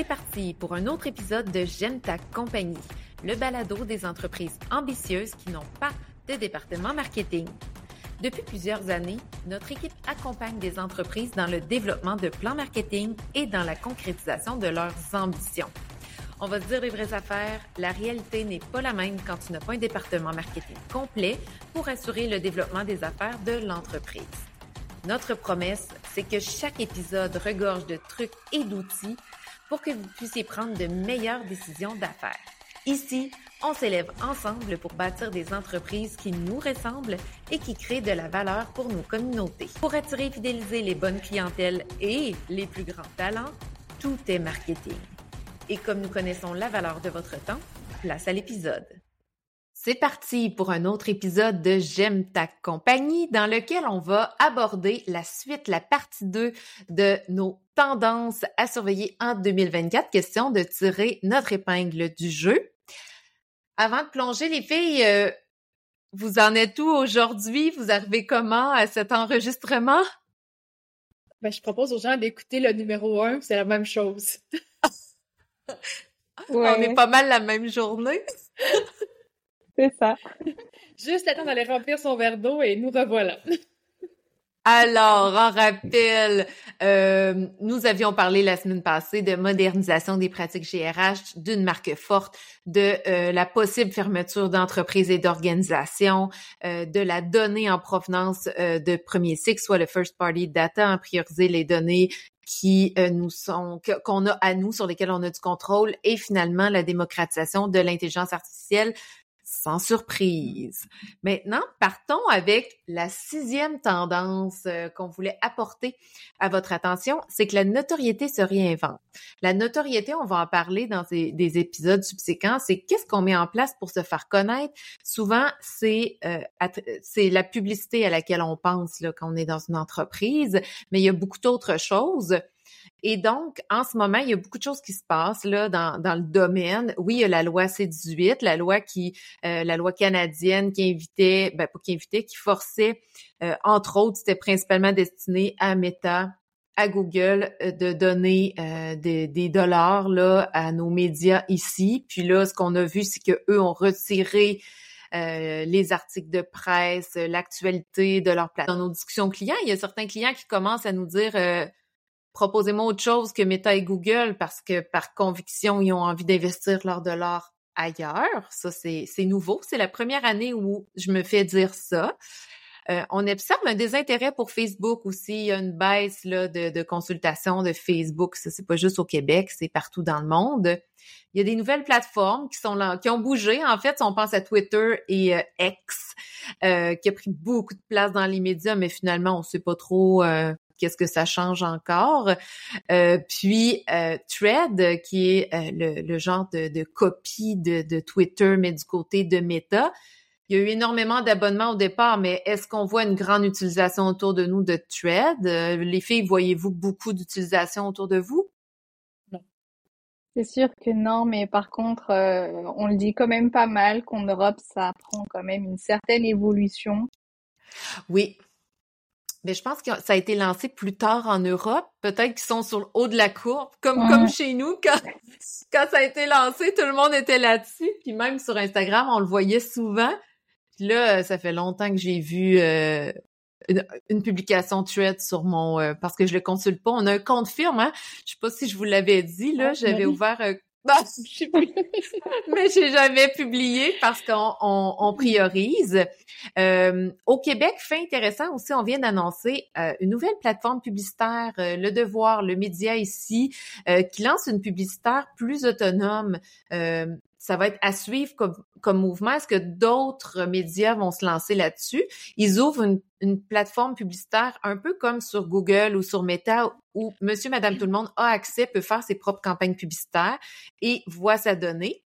C'est parti pour un autre épisode de J'aime ta compagnie, le balado des entreprises ambitieuses qui n'ont pas de département marketing. Depuis plusieurs années, notre équipe accompagne des entreprises dans le développement de plans marketing et dans la concrétisation de leurs ambitions. On va se dire les vraies affaires, la réalité n'est pas la même quand tu n'as pas un département marketing complet pour assurer le développement des affaires de l'entreprise. Notre promesse, c'est que chaque épisode regorge de trucs et d'outils pour que vous puissiez prendre de meilleures décisions d'affaires. Ici, on s'élève ensemble pour bâtir des entreprises qui nous ressemblent et qui créent de la valeur pour nos communautés. Pour attirer et fidéliser les bonnes clientèles et les plus grands talents, tout est marketing. Et comme nous connaissons la valeur de votre temps, place à l'épisode. C'est parti pour un autre épisode de J'aime ta compagnie dans lequel on va aborder la suite, la partie 2 de nos tendances à surveiller en 2024. Question de tirer notre épingle du jeu. Avant de plonger, les filles, euh, vous en êtes où aujourd'hui? Vous arrivez comment à cet enregistrement? Ben, je propose aux gens d'écouter le numéro 1, c'est la même chose. On est pas mal la même journée. C'est ça. Juste le temps d'aller remplir son verre d'eau et nous revoilà. Alors, en rappel, euh, nous avions parlé la semaine passée de modernisation des pratiques GRH, d'une marque forte, de euh, la possible fermeture d'entreprises et d'organisations, euh, de la donnée en provenance de premier cycle, soit le first party data, en prioriser les données qui nous sont qu'on a à nous sur lesquelles on a du contrôle et finalement la démocratisation de l'intelligence artificielle sans surprise. Maintenant, partons avec la sixième tendance euh, qu'on voulait apporter à votre attention, c'est que la notoriété se réinvente. La notoriété, on va en parler dans des, épisodes subséquents, c'est qu'est-ce qu'on met en place pour se faire connaître? Souvent, c'est euh, c'est la publicité à laquelle on pense là, quand on est dans une entreprise, mais il y a beaucoup d'autres choses. Et donc, en ce moment, il y a beaucoup de choses qui se passent là dans, dans le domaine. Oui, il y a la loi C-18, la loi qui, euh, la loi canadienne qui invitait, ben pas qui invitait, qui forçait, euh, entre autres, c'était principalement destiné à Meta, à Google euh, de donner des, des, dollars là à nos médias ici. Puis là, ce qu'on a vu, c'est que eux ont retiré les articles de presse, l'actualité de leur plateforme. Dans nos discussions clients, il y a certains clients qui commencent à nous dire proposez-moi autre chose que Meta et Google parce que par conviction, ils ont envie d'investir leur dollar ailleurs. Ça, c'est nouveau. C'est la première année où je me fais dire ça. Euh, on observe un désintérêt pour Facebook aussi. Il y a une baisse là, de, de consultation de Facebook. Ça, c'est pas juste au Québec, c'est partout dans le monde. Il y a des nouvelles plateformes qui sont là, qui ont bougé. En fait, on pense à Twitter et euh, X, euh, qui a pris beaucoup de place dans les médias, mais finalement, on sait pas trop qu'est-ce que ça change encore? Euh, puis euh, Thread, qui est euh, le, genre de, copie de, Twitter, mais du côté de Meta. Il y a eu énormément d'abonnements au départ, mais est-ce qu'on voit une grande utilisation autour de nous de Thread? les filles, voyez-vous beaucoup d'utilisation autour de vous? C'est sûr que non, mais par contre, on le dit quand même pas mal qu'en Europe, ça prend quand même une certaine évolution. Oui, mais je pense que ça a été lancé plus tard en Europe. Peut-être qu'ils sont sur le haut de la courbe, comme comme chez nous quand quand ça a été lancé, tout le monde était là-dessus. Puis même sur Instagram, on le voyait souvent. Puis là, ça fait longtemps que j'ai vu euh, une, publication Thread sur mon euh, parce que je le consulte pas. On a un compte firme, hein. Je sais pas si je vous l'avais dit là. J'avais ouvert un bah, je. Mais j'ai jamais publié parce qu'on on, priorise. Euh, au Québec, fait intéressant aussi, on vient d'annoncer euh, une nouvelle plateforme publicitaire, euh, Le Devoir, le média ici, qui lance une publicitaire plus autonome ça va être à suivre comme, comme mouvement. Est-ce que d'autres médias vont se lancer là-dessus? Ils ouvrent une, une, plateforme publicitaire un peu comme sur Google ou sur Meta où monsieur, madame, tout le monde a accès, peut faire ses propres campagnes publicitaires et voit sa donnée.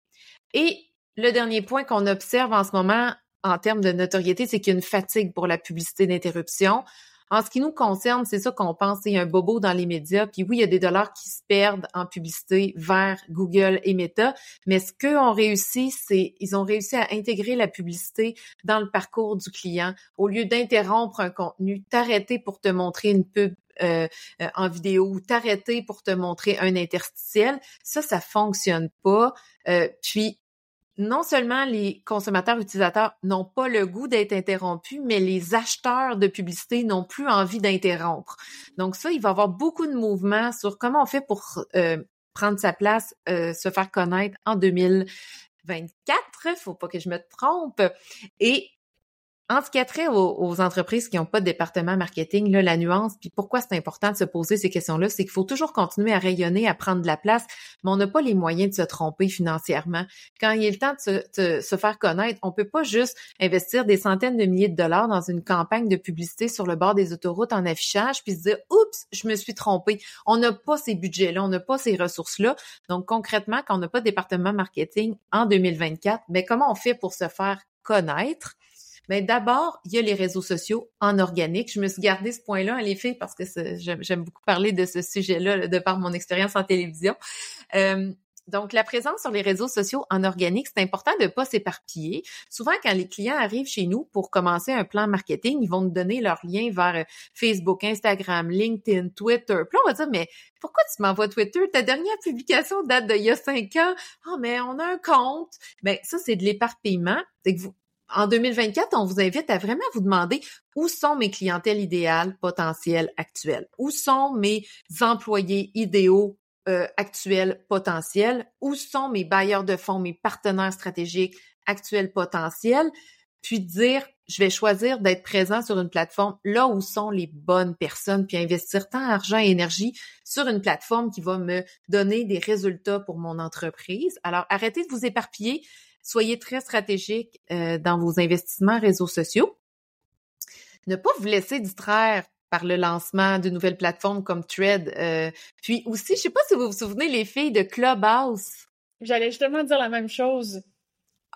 Et le dernier point qu'on observe en ce moment en termes de notoriété, c'est qu'il y a une fatigue pour la publicité d'interruption. En ce qui nous concerne, c'est ça qu'on pense, c'est un bobo dans les médias. Puis oui, il y a des dollars qui se perdent en publicité vers Google et Meta, mais ce qu'eux ont réussi, c'est ils ont réussi à intégrer la publicité dans le parcours du client. Au lieu d'interrompre un contenu, t'arrêter pour te montrer une pub euh, euh, en vidéo ou t'arrêter pour te montrer un interstitiel. Ça, ça fonctionne pas. puis non seulement les consommateurs utilisateurs n'ont pas le goût d'être interrompus, mais les acheteurs de publicité n'ont plus envie d'interrompre. Donc ça, il va y avoir beaucoup de mouvements sur comment on fait pour prendre sa place, se faire connaître en 2024. Faut pas que je me trompe. Et en ce qui a trait aux, entreprises qui n'ont pas de département marketing, là, la nuance, puis pourquoi c'est important de se poser ces questions-là, c'est qu'il faut toujours continuer à rayonner, à prendre de la place, mais on n'a pas les moyens de se tromper financièrement. Quand il est le temps de se, faire connaître, on peut pas juste investir des centaines de milliers de dollars dans une campagne de publicité sur le bord des autoroutes en affichage, puis se dire, oups, je me suis trompé. On n'a pas ces budgets-là, on n'a pas ces ressources-là. Donc concrètement, quand on n'a pas de département marketing en 2024, mais ben, comment on fait pour se faire connaître? Mais d'abord, il y a les réseaux sociaux en organique. Je me suis gardé ce point-là, à l'effet, parce que j'aime beaucoup parler de ce sujet-là de par mon expérience en télévision. Euh, donc, la présence sur les réseaux sociaux en organique, c'est important de ne pas s'éparpiller. Souvent, quand les clients arrivent chez nous pour commencer un plan marketing, ils vont nous donner leur lien vers euh, Facebook, Instagram, LinkedIn, Twitter. Puis là, on va dire, mais pourquoi tu m'envoies Twitter? Ta dernière publication date d'il y a cinq ans. Ah, mais on a un compte. Ben, ça, c'est de l'éparpillement. C'est que vous, en 2024, on vous invite à vraiment vous demander où sont mes clientèles idéales, potentielles, actuelles? Où sont mes employés idéaux euh, actuels, potentiels? Où sont mes bailleurs de fonds, mes partenaires stratégiques actuels, potentiels? Puis dire, je vais choisir d'être présent sur une plateforme là où sont les bonnes personnes, puis investir tant d'argent et énergie sur une plateforme qui va me donner des résultats pour mon entreprise. Alors, arrêtez de vous éparpiller Soyez très stratégique euh, dans vos investissements réseaux sociaux. Ne pas vous laisser distraire par le lancement de nouvelles plateformes comme Thread. Euh, puis aussi, je sais pas si vous vous souvenez, les filles de Clubhouse. J'allais justement dire la même chose.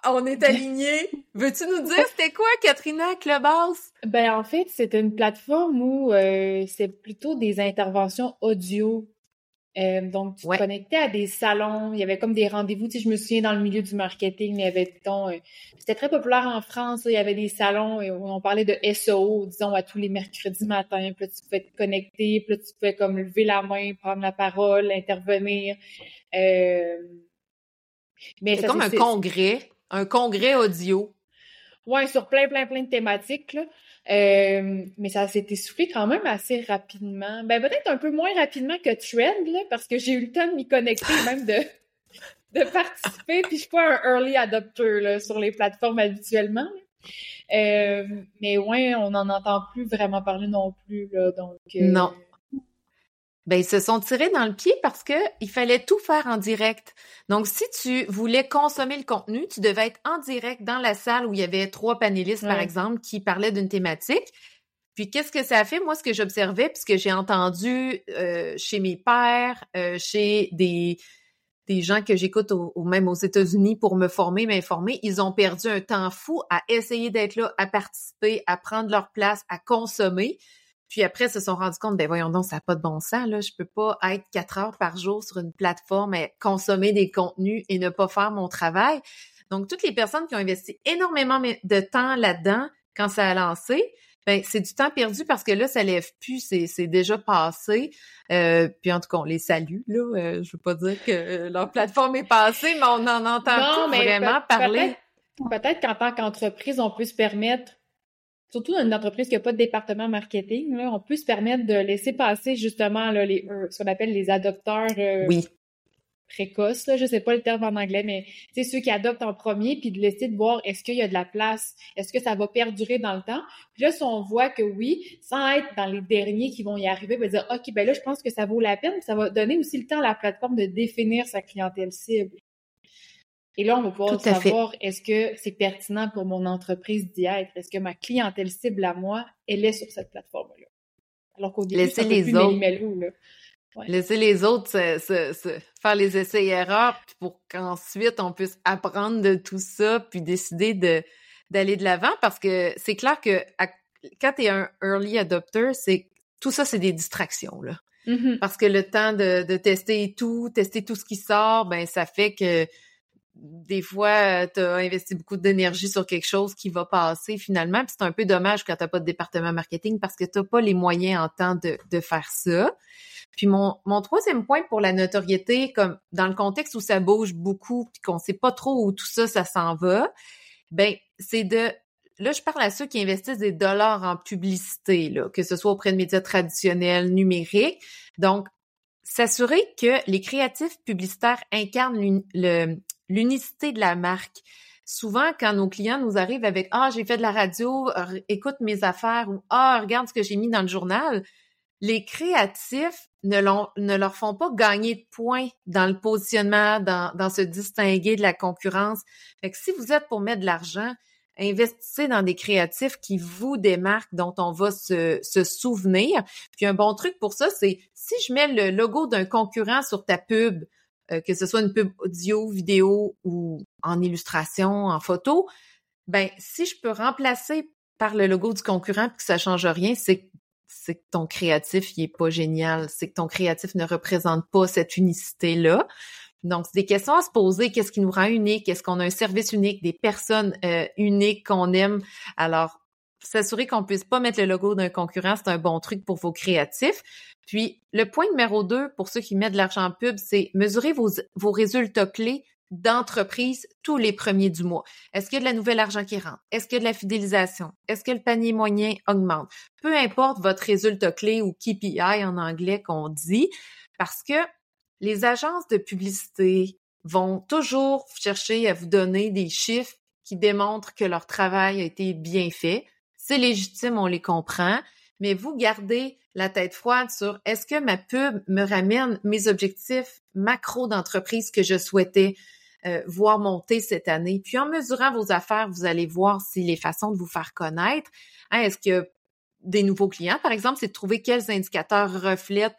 On est alignés. Veux-tu nous dire c'était quoi, Katrina, Clubhouse? Ben en fait, c'est une plateforme où euh, c'est plutôt des interventions audio euh, donc, tu te connectais à des salons, il y avait comme des rendez-vous. Tu sais, je me souviens dans le milieu du marketing, il y avait, euh, c'était très populaire en France, il y avait des salons où on parlait de SEO, disons, à tous les mercredis matins. Puis là, tu pouvais te connecter, puis là, tu pouvais comme lever la main, prendre la parole, intervenir. Euh... Mais c'est comme un congrès, un congrès audio. Ouais, sur plein, plein, plein de thématiques, là. Euh, mais ça s'est essoufflé quand même assez rapidement. Ben peut-être un peu moins rapidement que Trend, là, parce que j'ai eu le temps de m'y connecter, même de, de participer, puis je suis pas un early adopter là, sur les plateformes habituellement. Euh, mais ouais, on n'en entend plus vraiment parler non plus. Là, donc, euh, Non, ben ils se sont tirés dans le pied parce que il fallait tout faire en direct. Donc si tu voulais consommer le contenu, tu devais être en direct dans la salle où il y avait trois panélistes par exemple qui parlaient d'une thématique. Puis qu'est-ce que ça a fait? Moi ce que j'observais puisque j'ai entendu euh, chez mes pères, euh, chez des des gens que j'écoute au, même aux États-Unis pour me former, m'informer, ils ont perdu un temps fou à essayer d'être là, à participer, à prendre leur place, à consommer. Puis après, se sont rendus compte, ben voyons donc, ça n'a pas de bon sens, là. Je peux pas être quatre heures par jour sur une plateforme et consommer des contenus et ne pas faire mon travail. Donc, toutes les personnes qui ont investi énormément de temps là-dedans, quand ça a lancé, ben c'est du temps perdu parce que là, ça lève plus, c'est déjà passé. Euh, puis en tout cas, on les salue, là. Euh, je veux pas dire que leur plateforme est passée, mais on en entend plus vraiment parler. Peut-être qu'en tant qu'entreprise, on peut se permettre surtout dans une entreprise qui n'a pas de département marketing, là, on peut se permettre de laisser passer justement là, les, euh, ce qu'on appelle les adopteurs euh, oui. précoces. Là, je sais pas le terme en anglais, mais c'est ceux qui adoptent en premier, puis de laisser de voir est-ce qu'il y a de la place, est-ce que ça va perdurer dans le temps? Puis là, si on voit que oui, sans être dans les derniers qui vont y arriver, on va dire OK, ben là, je pense que ça vaut la peine, ça va donner aussi le temps à la plateforme de définir sa clientèle cible. Et là, on va pouvoir savoir est-ce que c'est pertinent pour mon entreprise d'y être? Est-ce que ma clientèle cible à moi, elle est sur cette plateforme-là? Alors qu'au début, Laissez les autres. là. Laisser les autres se, faire les essais et erreurs pour qu'ensuite on puisse apprendre de tout ça puis décider de d'aller de l'avant parce que c'est clair que quand tu es un early adopter, c'est tout ça c'est des distractions là. Mm-hmm. Parce que le temps de, de tester tout, tester tout ce qui sort, ben ça fait que des fois, tu as investi beaucoup d'énergie sur quelque chose qui va passer finalement. Puis c'est un peu dommage quand tu pas de département marketing parce que tu n'as pas les moyens en temps de, de faire ça. Puis mon, mon troisième point pour la notoriété, comme dans le contexte où ça bouge beaucoup, puis qu'on sait pas trop où tout ça, ça s'en va, ben c'est de là, je parle à ceux qui investissent des dollars en publicité, là, que ce soit auprès de médias traditionnels, numériques. Donc, s'assurer que les créatifs publicitaires incarnent l'unicité de la marque. Souvent, quand nos clients nous arrivent avec Ah, j'ai fait de la radio, écoute mes affaires ou Ah, regarde ce que j'ai mis dans le journal, les créatifs ne, leur font pas gagner de points dans le positionnement, dans, dans se distinguer de la concurrence. Fait que si vous êtes pour mettre de l'argent, investissez dans des créatifs qui vous démarquent, dont on va se, se souvenir. Puis un bon truc pour ça, c'est si je mets le logo d'un concurrent sur ta pub, euh, que ce soit une pub audio, vidéo ou en illustration, en photo, ben si je peux remplacer par le logo du concurrent puis que ça change rien, c'est c'est que ton créatif, il est pas génial. C'est que ton créatif ne représente pas cette unicité-là. Donc, c'est des questions à se poser. Qu'est-ce qui nous rend unique? Est-ce qu'on a un service unique, des personnes euh, uniques qu'on aime? Alors, s'assurer qu'on puisse pas mettre le logo d'un concurrent, c'est un bon truc pour vos créatifs. Puis, le point numéro deux, pour ceux qui mettent de l'argent en pub, c'est mesurer vos, vos résultats clés d'entreprise tous les premiers du mois. Est-ce qu'il y a de la nouvelle argent qui rentre? Est-ce qu'il y a de la fidélisation? Est-ce que le panier moyen augmente? Peu importe votre résultat clé ou KPI en anglais qu'on dit, parce que les agences de publicité vont toujours chercher à vous donner des chiffres qui démontrent que leur travail a été bien fait. C'est légitime, on les comprend, mais vous gardez la tête froide sur est-ce que ma pub me ramène mes objectifs macro d'entreprise que je souhaitais euh, voir monter cette année? Puis en mesurant vos affaires, vous allez voir si les façons de vous faire connaître, hein, est-ce que des nouveaux clients, par exemple, c'est de trouver quels indicateurs reflètent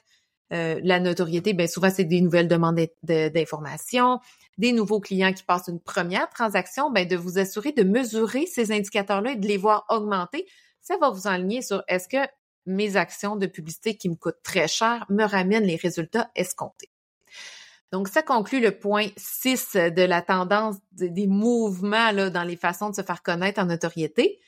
euh, la notoriété, bien souvent, c'est des nouvelles demandes d'informations, des nouveaux clients qui passent une première transaction, bien de vous assurer de mesurer ces indicateurs-là et de les voir augmenter. Ça va vous enligner sur est-ce que mes actions de publicité qui me coûtent très cher me ramènent les résultats escomptés. Donc, ça conclut le point 6 de la tendance des mouvements là, dans les façons de se faire connaître en notoriété.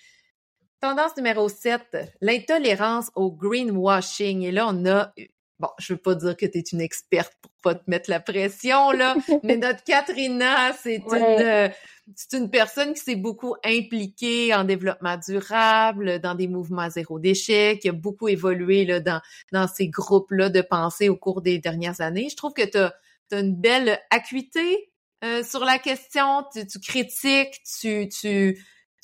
Tendance numéro 7, l'intolérance au greenwashing. Et là, on a bon, je veux pas dire que tu es une experte pour pas te mettre la pression, là, mais notre Katrina, c'est une, euh, c'est une personne qui s'est beaucoup impliquée en développement durable, dans des mouvements zéro déchet, qui a beaucoup évolué, là, dans, dans ces groupes-là de pensée au cours des dernières années. Je trouve que tu as, une belle acuité euh, sur la question, tu, tu critiques, tu, tu,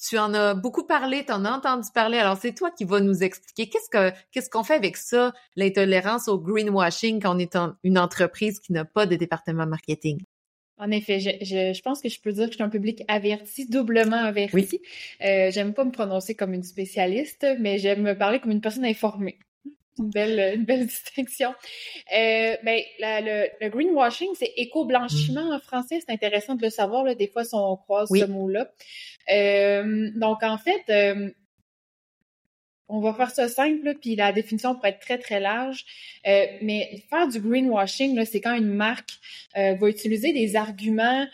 tu en as beaucoup parlé, tu en as entendu parler. Alors, c'est toi qui vas nous expliquer qu'est-ce que qu'est-ce qu'on fait avec ça, l'intolérance au greenwashing quand on est une entreprise qui n'a pas de département marketing? En effet, je, je, pense que je peux dire que je suis un public averti, doublement averti. Oui. Euh, j'aime pas me prononcer comme une spécialiste, mais j'aime me parler comme une personne informée une belle, une belle distinction. Euh, ben, le, le, greenwashing, c'est éco-blanchiment en français. C'est intéressant de le savoir. Là, des fois, si on croise ce mot-là. Euh, donc, en fait, euh, on va faire ça simple, puis la définition pourrait être très, très large. Euh, mais faire du greenwashing, c'est quand une marque va utiliser des arguments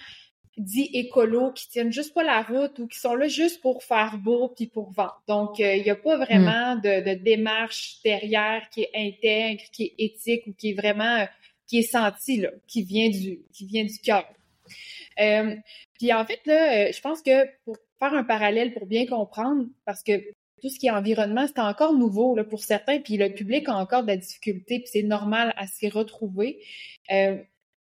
dits écolos qui tiennent juste pas la route ou qui sont là juste pour faire beau puis pour vendre. Donc, euh, il n'y a pas vraiment mm. de, de, démarche derrière qui est intègre, qui est éthique ou qui est vraiment euh, qui est senti là, qui vient du qui vient du cœur. Euh, puis en fait là, je pense que pour faire un parallèle pour bien comprendre, parce que tout ce qui est environnement, c'est encore nouveau là, pour certains, puis le public a encore de la difficulté, puis c'est normal à s'y retrouver. Euh,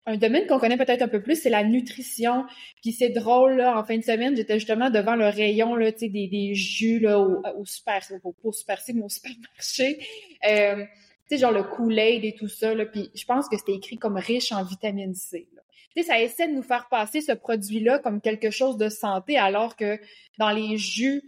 un domaine qu'on connaît peut-être un peu plus, c'est la nutrition. Puis c'est drôle, là, en fin de semaine, j'étais justement devant le rayon là, des, des jus là, au, au super, au, au super, mais au supermarché. Euh, tu sais, genre le Kool-Aid et tout ça. Là, puis je pense que c'était écrit comme riche en vitamine C. Tu sais, ça essaie de nous faire passer ce produit-là comme quelque chose de santé, alors que dans les jus,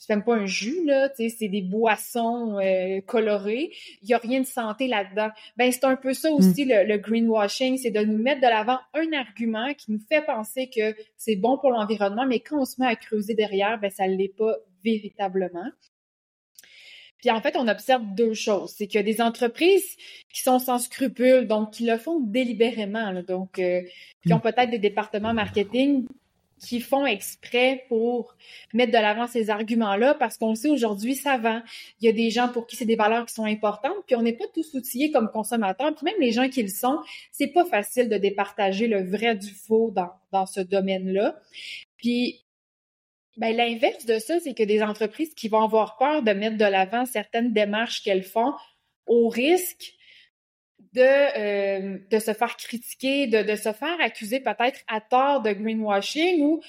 c'est même pas un jus, là, tu sais, c'est des boissons euh, colorées. Il y a rien de santé là-dedans. Ben, c'est un peu ça aussi, mm. le, greenwashing, c'est de nous mettre de l'avant un argument qui nous fait penser que c'est bon pour l'environnement, mais quand on se met à creuser derrière, ben, ça l'est pas véritablement. Puis en fait, on observe deux choses. C'est qu'il y a des entreprises qui sont sans scrupules, donc qui le font délibérément, donc euh, qui ont mm. peut-être des départements marketing qui font exprès pour mettre de l'avant ces arguments-là, parce qu'on sait aujourd'hui, ça vend. Il y a des gens pour qui c'est des valeurs qui sont importantes, puis on n'est pas tous outillés comme consommateurs, puis même les gens qui le sont, c'est pas facile de départager le vrai du faux dans, dans ce domaine-là. Puis ben, l'inverse de ça, c'est que des entreprises qui vont avoir peur de mettre de l'avant certaines démarches qu'elles font au risque de, euh, de se faire critiquer, de, de se faire accuser peut-être à tort de greenwashing ou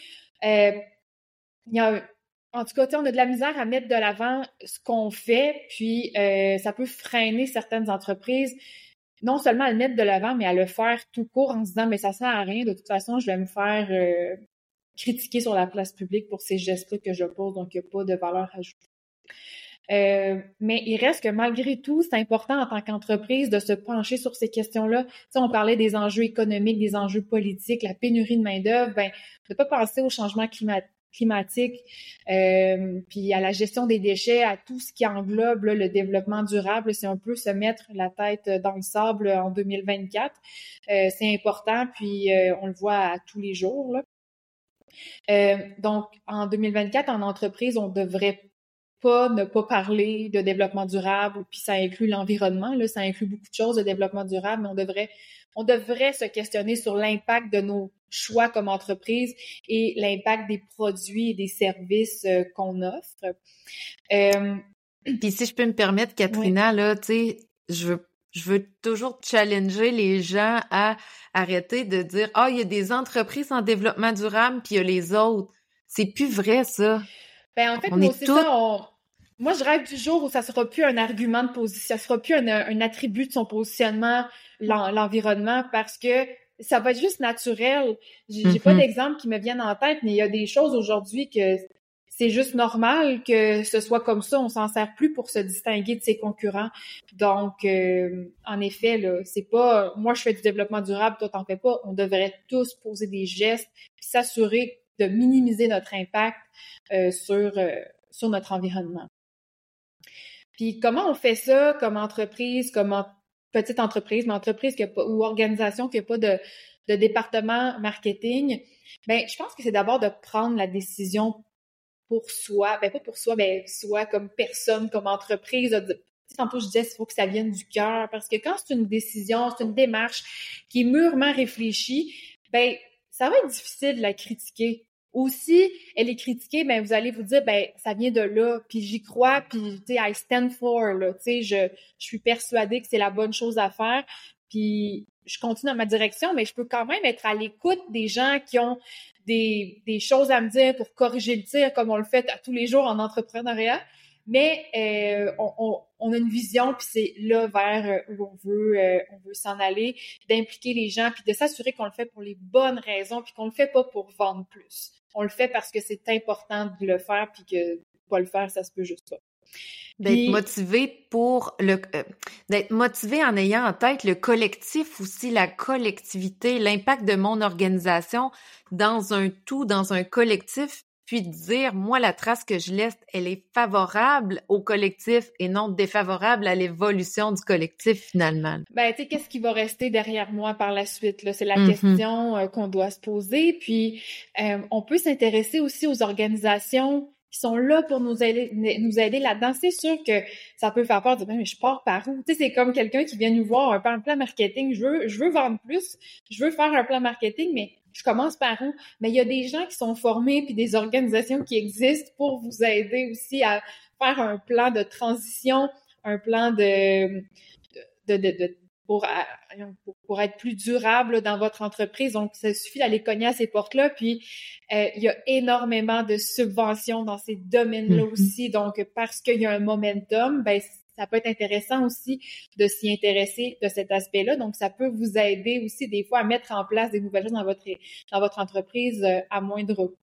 euh, il y a, en tout cas, on a de la misère à mettre de l'avant ce qu'on fait, puis euh, ça peut freiner certaines entreprises non seulement à le mettre de l'avant, mais à le faire tout court en se disant mais ça sert à rien, de toute façon, je vais me faire critiquer sur la place publique pour ces gestes-là que je pose, donc il n'y a pas de valeur ajoutée. Euh, mais il reste que malgré tout, c'est important en tant qu'entreprise de se pencher sur ces questions-là. Si on parlait des enjeux économiques, des enjeux politiques, la pénurie de main-d'œuvre, ben, de pas penser au changement climatique, euh, puis à la gestion des déchets, à tout ce qui englobe le développement durable, c'est un peu se mettre la tête dans le sable en 2024. Euh, c'est important, puis on le voit à tous les jours. Là. Donc, en 2024, en entreprise, on devrait pas ne pas parler de développement durable, puis ça inclut l'environnement, là, ça inclut beaucoup de choses de développement durable, mais on devrait, on devrait se questionner sur l'impact de nos choix comme entreprise et l'impact des produits et des services euh, qu'on offre. Euh, puis si je peux me permettre, Katrina, là, tu sais, je veux je veux toujours challenger les gens à arrêter de dire ah il y a des entreprises en développement durable puis il y a les autres. C'est plus vrai ça. Ben en fait moi c'est ça moi je rêve du jour où ça sera plus un argument de position, ça sera plus un, attribut de son positionnement l'environnement parce que ça va être juste naturel. J'ai pas mm-hmm. d'exemple qui me viennent en tête, mais il y a des choses aujourd'hui que c'est juste normal que ce soit comme ça. On s'en sert plus pour se distinguer de ses concurrents. Donc, euh, en effet, là, c'est pas moi je fais du développement durable, toi t'en fais pas. On devrait tous poser des gestes, s'assurer de minimiser notre impact euh, sur euh, sur notre environnement. Puis comment on fait ça comme entreprise, comme petite entreprise, mais entreprise qui pas, ou organisation qui n'a pas de, département marketing? Ben, je pense que c'est d'abord de prendre la décision pour soi, ben pas pour soi, mais soi comme personne, comme entreprise. Tantôt, je disais, il faut que ça vienne du cœur, parce que quand c'est une décision, c'est une démarche qui est mûrement réfléchie, ben ça va être difficile de la critiquer. Aussi, elle est critiquée, ben vous allez vous dire, ben ça vient de là, puis j'y crois, puis tu sais, I stand for, là, tu sais, je, je suis persuadée que c'est la bonne chose à faire, puis je continue dans ma direction, mais je peux quand même être à l'écoute des gens qui ont des, des choses à me dire pour corriger le tir comme on le fait à tous les jours en entrepreneuriat. Mais euh, on, on, a une vision, puis c'est là vers euh, où on veut, euh, on veut s'en aller, d'impliquer les gens, puis de s'assurer qu'on le fait pour les bonnes raisons, puis qu'on le fait pas pour vendre plus. On le fait parce que c'est important de le faire, puis que pas le faire, ça se peut juste pas. D'être motivé pour le euh, d'être motivé en ayant en tête le collectif aussi, la collectivité, l'impact de mon organisation dans un tout, dans un collectif, puis de dire moi la trace que je laisse, elle est favorable au collectif et non défavorable à l'évolution du collectif finalement. Ben tu sais qu'est-ce qui va rester derrière moi par la suite là, c'est la mm-hmm. question euh, qu'on doit se poser. Puis euh, on peut s'intéresser aussi aux organisations qui sont là pour nous aider, nous aider là-dedans. C'est sûr que ça peut faire peur de dire, mais je pars par où? Tu sais, c'est comme quelqu'un qui vient nous voir un plan marketing. Je veux, je veux vendre plus. Je veux faire un plan marketing, mais je commence par où? Mais il y a des gens qui sont formés puis des organisations qui existent pour vous aider aussi à faire un plan de transition, un plan de, de, de, de pour, pour, être plus durable dans votre entreprise. Donc, ça suffit d'aller cogner à ces portes-là. Puis, euh, il y a énormément de subventions dans ces domaines-là mm-hmm. aussi. Donc, parce qu'il y a un momentum, ben, ça peut être intéressant aussi de s'y intéresser de cet aspect-là. Donc, ça peut vous aider aussi des fois à mettre en place des nouvelles choses dans votre, dans votre entreprise euh, à moindre coût.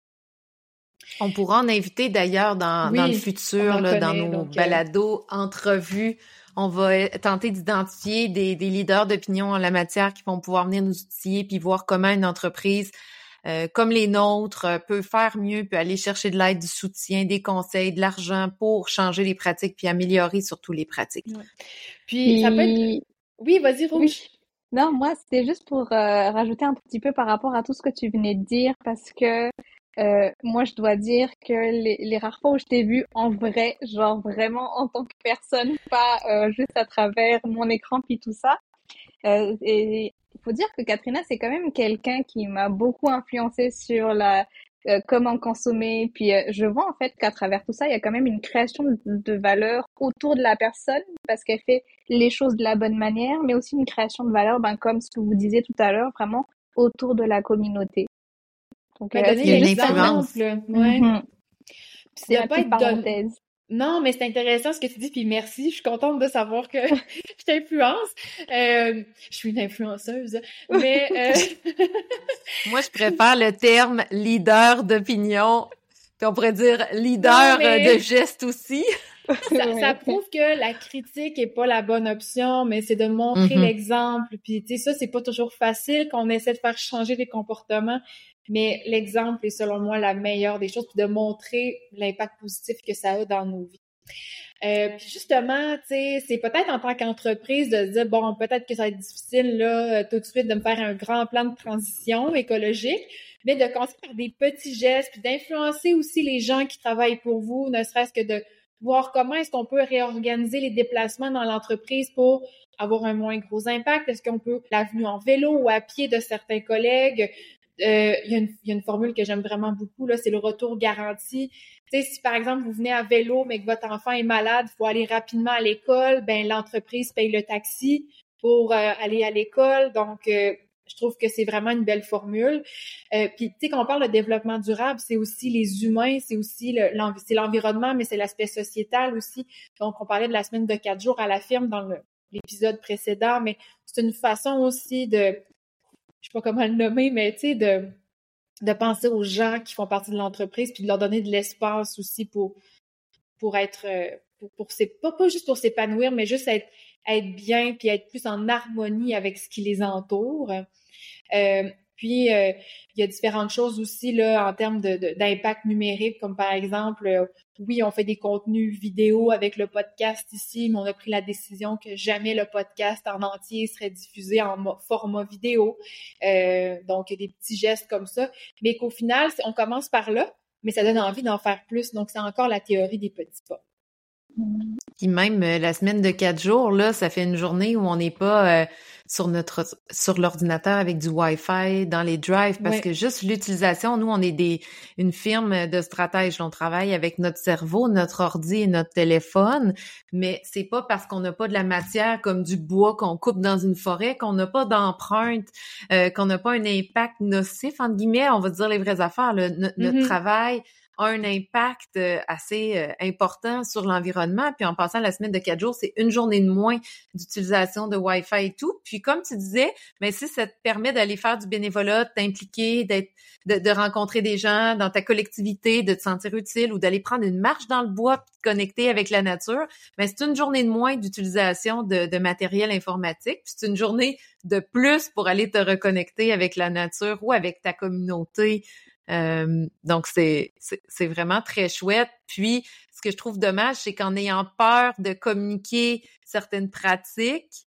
On pourra en inviter d'ailleurs dans, dans, le futur, là, dans nos euh, balados, entrevues on va tenter d'identifier des, leaders d'opinion en la matière qui vont pouvoir venir nous outiller puis voir comment une entreprise euh, comme les nôtres euh, peut faire mieux, peut aller chercher de l'aide, du soutien, des conseils, de l'argent pour changer les pratiques puis améliorer surtout les pratiques. Puis, ça peut être... Oui, vas-y, Rouge. Non, moi, c'était juste pour rajouter un petit peu par rapport à tout ce que tu venais de dire, parce que euh, moi, je dois dire que les, les rares fois où je t'ai vu en vrai, genre vraiment en tant que personne, pas euh, juste à travers mon écran puis tout ça. Euh, et faut dire que Katrina, c'est quand même quelqu'un qui m'a beaucoup influencé sur la euh, comment consommer. Puis euh, je vois en fait qu'à travers tout ça, il y a quand même une création de, de valeur autour de la personne parce qu'elle fait les choses de la bonne manière, mais aussi une création de valeur, ben, comme ce que vous disiez tout à l'heure, vraiment autour de la communauté. Donc, euh, donner l'exemple. Ouais. Mm -hmm. C'est pas être parenthèse. Non, mais c'est intéressant ce que tu dis, puis merci. Je suis contente de savoir que je t'influence. Euh, je suis une influenceuse, mais euh... moi, je préfère le terme leader d'opinion, puis on pourrait dire leader mais... de geste aussi. ça, ça, prouve que la critique est pas la bonne option, mais c'est de montrer mm -hmm. l'exemple. Puis tu sais, ça c'est pas toujours facile quand on essaie de faire changer les comportements. Mais l'exemple est selon moi la meilleure des choses, puis de montrer l'impact positif que ça a dans nos vies. Euh, puis justement, tu sais, c'est peut-être en tant qu'entreprise de dire bon, peut-être que ça va être difficile là tout de suite de me faire un grand plan de transition écologique, mais de commencer par des petits gestes, puis d'influencer aussi les gens qui travaillent pour vous, ne serait-ce que de voir comment est-ce qu'on peut réorganiser les déplacements dans l'entreprise pour avoir un moins gros impact. Est-ce qu'on peut l'avenue en vélo ou à pied de certains collègues, euh, il, y a une, formule que j'aime vraiment beaucoup, là, c'est le retour garanti. Tu si par exemple vous venez à vélo, mais que votre enfant est malade, il faut aller rapidement à l'école, ben l'entreprise paye le taxi pour euh, aller à l'école. Donc, euh, je trouve que c'est vraiment une belle formule. Euh, puis, tu sais, quand on parle de développement durable, c'est aussi les humains, c'est aussi l'environnement, mais c'est l'aspect sociétal aussi. Donc, on parlait de la semaine de quatre jours à la firme dans l'épisode précédent, mais c'est une façon aussi de je sais pas comment le nommer, mais tu sais, de, de penser aux gens qui font partie de l'entreprise, puis de leur donner de l'espace aussi pour, pour être, euh, pour, pour pas, pas juste pour s'épanouir, mais juste être, être bien, puis être plus en harmonie avec ce qui les entoure. Euh, puis, euh, il y a différentes choses aussi là en termes d'impact de, numérique, comme par exemple, euh, oui, on fait des contenus vidéo avec le podcast ici, mais on a pris la décision que jamais le podcast en entier serait diffusé en format vidéo. Euh, donc, il y a des petits gestes comme ça, mais qu'au final, on commence par là, mais ça donne envie d'en faire plus. Donc, c'est encore la théorie des petits pas. Puis même la semaine de quatre jours, là, ça fait une journée où on n'est pas sur notre sur l'ordinateur avec du Wi-Fi dans les drives parce que juste l'utilisation, nous, on est des une firme de stratèges. On travaille avec notre cerveau, notre ordi et notre téléphone, mais c'est pas parce qu'on n'a pas de la matière comme du bois qu'on coupe dans une forêt qu'on n'a pas d'empreinte, euh, qu'on n'a pas un impact nocif entre guillemets. On va dire les vraies affaires. Là. Notre, mm -hmm. notre travail un impact euh, assez euh, important sur l'environnement. Puis en passant la semaine de quatre jours, c'est une journée de moins d'utilisation de Wi-Fi et tout. Puis comme tu disais, mais ben, si ça te permet d'aller faire du bénévolat, t'impliquer, d'être, de, de, rencontrer des gens dans ta collectivité, de te sentir utile ou d'aller prendre une marche dans le bois puis te connecter avec la nature, mais ben, c'est une journée de moins d'utilisation de, de matériel informatique. Puis c'est une journée de plus pour aller te reconnecter avec la nature ou avec ta communauté euh, donc, c'est vraiment très chouette. Puis, ce que je trouve dommage, c'est qu'en ayant peur de communiquer certaines pratiques,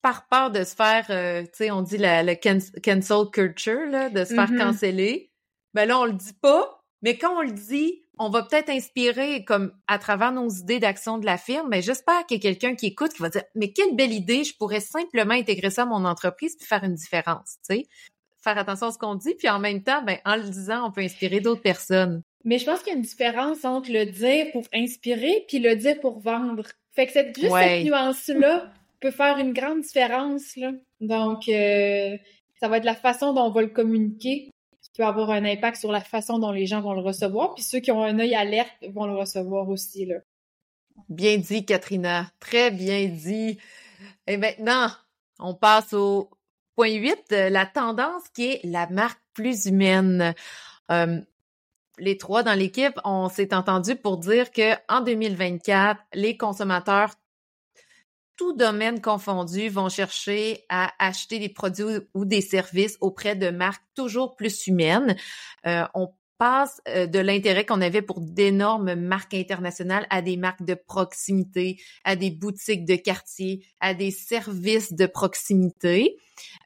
par peur de se faire, euh, tu sais, on dit la, le cancel culture, là, de se faire mm -hmm. canceller, ben là, on le dit pas, mais quand on le dit, on va peut-être inspirer comme à travers nos idées d'action de la firme, mais j'espère qu'il y a quelqu'un qui écoute qui va dire mais quelle belle idée, je pourrais simplement intégrer ça à mon entreprise puis faire une différence, tu sais faire attention à ce qu'on dit, puis en même temps, ben, en le disant, on peut inspirer d'autres personnes. Mais je pense qu'il y a une différence entre le dire pour inspirer puis le dire pour vendre. Fait que cette, juste ouais. cette nuance-là peut faire une grande différence. Là. Donc, euh, ça va être la façon dont on va le communiquer qui peut avoir un impact sur la façon dont les gens vont le recevoir. Puis ceux qui ont un œil alerte vont le recevoir aussi. Là. Bien dit, Katrina. Très bien dit. Et maintenant, on passe au Point 8, euh, la tendance qui est la marque plus humaine. Euh, les trois dans l'équipe, on s'est entendu pour dire que en 2024, les consommateurs tout domaine confondu, vont chercher à acheter des produits ou des services auprès de marques toujours plus humaines. Euh, euh, de l'intérêt qu'on avait pour d'énormes marques internationales à des marques de proximité, à des boutiques de quartier, à des services de proximité.